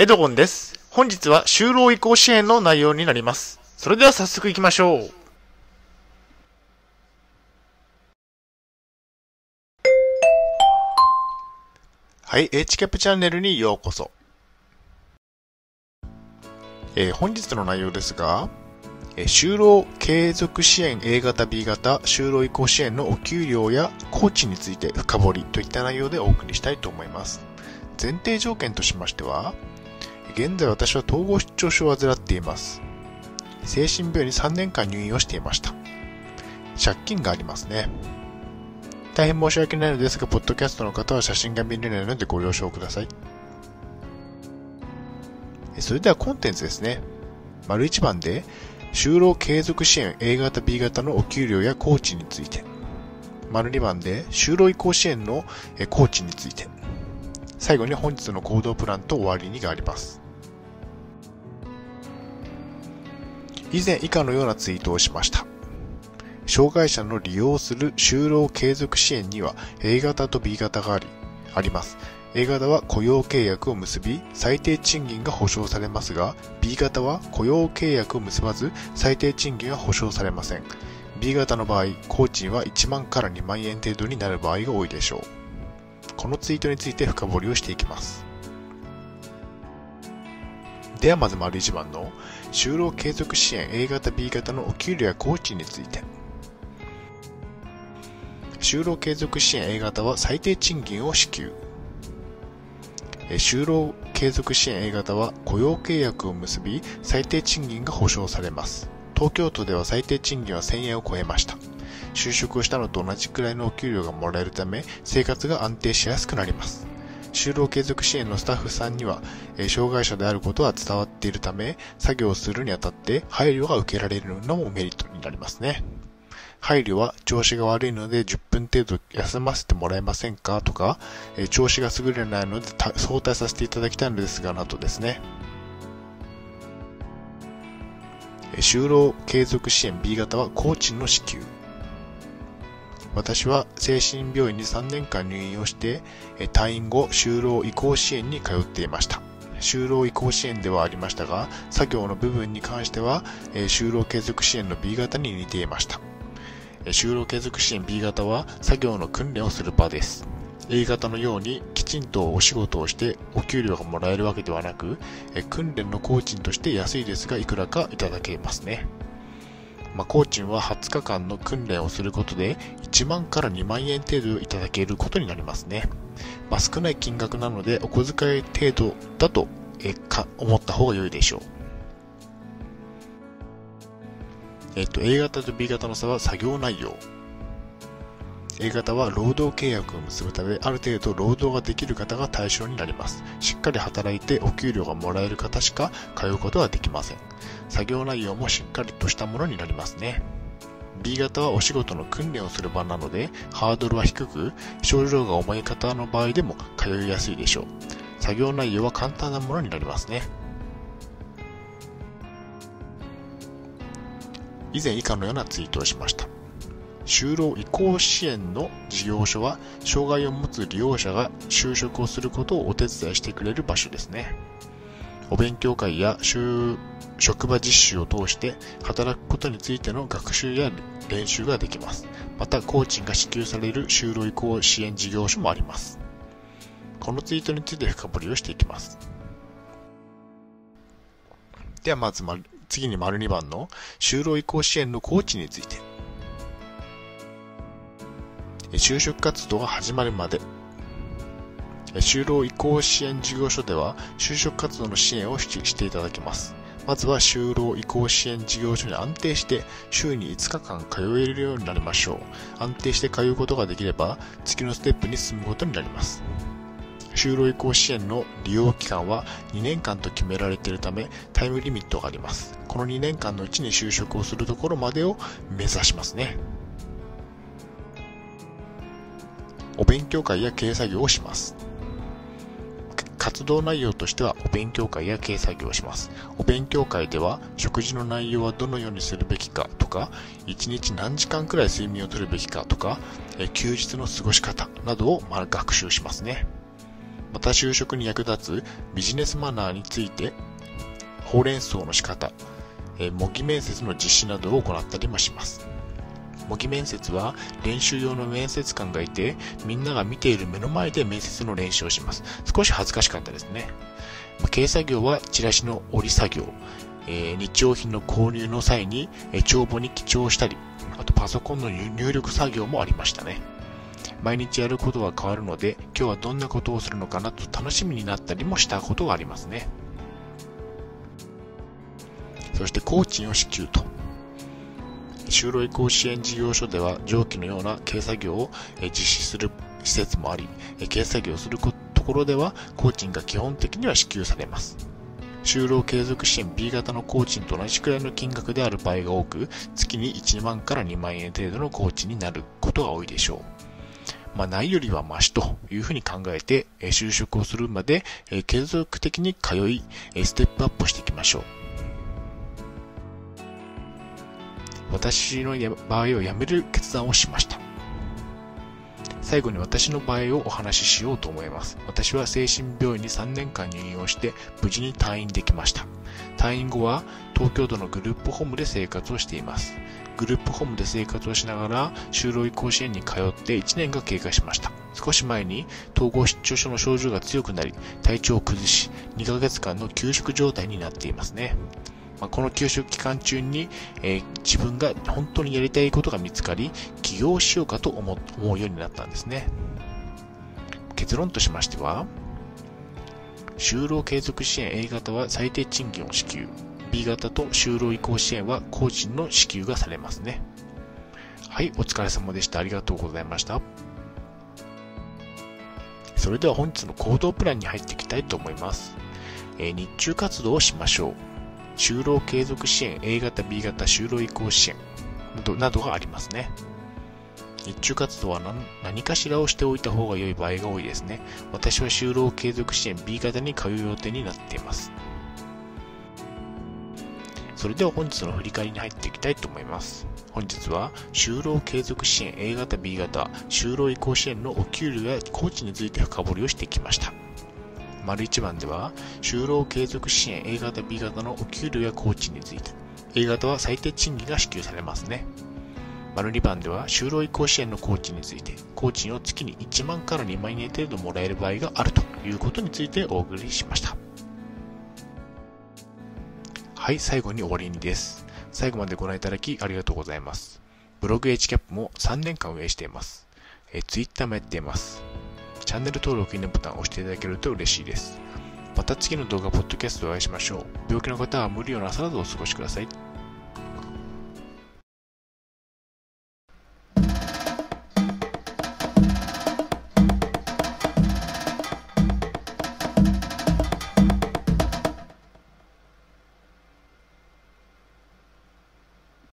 エドゴンです。本日は就労移行支援の内容になります。それでは早速行きましょう。はい、H キャップチャンネルにようこそ。えー本日の内容ですが、えー就労継続支援 A 型 B 型就労移行支援のお給料や工賃について深掘りといった内容でお送りしたいと思います。前提条件としましては、現在私は統合失調症を患っています。精神病院に3年間入院をしていました。借金がありますね。大変申し訳ないのですが、ポッドキャストの方は写真が見れないのでご了承ください。それではコンテンツですね。丸1番で、就労継続支援 A 型 B 型のお給料や工賃について。丸2番で、就労移行支援のえ工賃について。最後に本日の行動プランと終わりにがあります。以前以下のようなツイートをしました。障害者の利用する就労継続支援には A 型と B 型があり、あります。A 型は雇用契約を結び、最低賃金が保障されますが、B 型は雇用契約を結ばず、最低賃金は保障されません。B 型の場合、工賃は1万から2万円程度になる場合が多いでしょう。このツイートについて深掘りをしていきます。ではまず丸1番の就労継続支援 A 型 B 型のお給料や工賃について。就労継続支援 A 型は最低賃金を支給。就労継続支援 A 型は雇用契約を結び、最低賃金が保障されます。東京都では最低賃金は1000円を超えました。就職をしたのと同じくらいのお給料がもらえるため、生活が安定しやすくなります。就労継続支援のスタッフさんには、え障害者であることは伝わっているため、作業をするにあたって配慮が受けられるのもメリットになりますね。配慮は調子が悪いので10分程度休ませてもらえませんかとか、え調子が優れないので早退させていただきたいのですが、などですね。就労継続支援 B 型は工賃の支給。私は精神病院に3年間入院をして、退院後、就労移行支援に通っていました。就労移行支援ではありましたが、作業の部分に関しては、就労継続支援の B 型に似ていました。就労継続支援 B 型は作業の訓練をする場です。A 型のようにきちんとお仕事をしてお給料がもらえるわけではなく、訓練の工賃として安いですがいくらかいただけますね。まあ、工賃は20日間の訓練をすることで1万から2万円程度いただけることになりますね。まあ、少ない金額なのでお小遣い程度だとえか思った方が良いでしょう。えっと、A 型と B 型の差は作業内容。A 型は労働契約を結ぶため、ある程度労働ができる方が対象になります。しっかり働いてお給料がもらえる方しか通うことはできません。作業内容もしっかりとしたものになりますね。B 型はお仕事の訓練をする場なので、ハードルは低く、症状が重い方の場合でも通いやすいでしょう。作業内容は簡単なものになりますね。以前以下のようなツイートをしました。就労移行支援の事業所は、障害を持つ利用者が就職をすることをお手伝いしてくれる場所ですね。お勉強会や就職場実習を通して働くことについての学習や練習ができます。また、工賃が支給される就労移行支援事業所もあります。このツイートについて深掘りをしていきます。ではまず次に丸2番の就労移行支援の工賃について。就職活動が始まるまで。就労移行支援事業所では就職活動の支援をししていただきます。まずは就労移行支援事業所に安定して週に5日間通えるようになりましょう。安定して通うことができれば次のステップに進むことになります。就労移行支援の利用期間は2年間と決められているためタイムリミットがあります。この2年間のうちに就職をするところまでを目指しますね。お勉強会や経営作業をします。活動内容としてはお勉強会や経営作業をします。お勉強会では食事の内容はどのようにするべきかとか、1日何時間くらい睡眠をとるべきかとか、休日の過ごし方などを学習しますね。また就職に役立つビジネスマナーについて、ほうれん草の仕方、え模擬面接の実施などを行ったりもします。模擬面接は練習用の面接官がいて、みんなが見ている目の前で面接の練習をします。少し恥ずかしかったですね。ま軽作業はチラシの折り作業、えー、日用品の購入の際に、え帳簿に記帳したり、あとパソコンの入力作業もありましたね。毎日やることは変わるので、今日はどんなことをするのかなと楽しみになったりもしたことがありますね。そして工賃を支給と。就労移行支援事業所では上記のような軽作業を実施する施設もあり、軽作業するところでは工賃が基本的には支給されます。就労継続支援 B 型の工賃と同じくらいの金額である場合が多く、月に1万から2万円程度の工賃になることが多いでしょう。まあ、ないよりはマシというふうに考えて、就職をするまで、継続的に通い、ステップアップしていきましょう。私の場合を辞める決断をしました。最後に私の場合をお話ししようと思います。私は精神病院に3年間入院をして無事に退院できました。退院後は東京都のグループホームで生活をしています。グループホームで生活をしながら就労移行支援に通って1年が経過しました。少し前に統合失調症の症状が強くなり、体調を崩し、2ヶ月間の休職状態になっていますね。まあ、この休職期間中に、えー、自分が本当にやりたいことが見つかり、起業しようかと思うようになったんですね。結論としましては、就労継続支援 A 型は最低賃金を支給。B 型と就労移行支援は個人の支給がされますね。はい、お疲れ様でした。ありがとうございました。それでは本日の行動プランに入っていきたいと思います。えー、日中活動をしましょう。就労継続支援 A 型、B 型、就労移行支援などなどがありますね。日中活動は何かしらをしておいた方が良い場合が多いですね。私は就労継続支援 B 型に通う予定になっています。それでは本日の振り返りに入っていきたいと思います。本日は、就労継続支援 A 型 B 型、就労移行支援のお給料や工賃について深掘りをしてきました。丸1番では、就労継続支援 A 型 B 型のお給料や工賃について、A 型は最低賃金が支給されますね。丸2番では、就労移行支援の工賃について、工賃を月に1万から2万円程度もらえる場合があるということについてお送りしました。はい、最後に終わりにです。最後までご覧いただきありがとうございます。ブログ HCAP も3年間運営しています。え Twitter もやっています。チャンネル登録、いいねボタンを押していただけると嬉しいです。また次の動画、ポッドキャストでお会いしましょう。病気の方は無理をなさらずお過ごしください。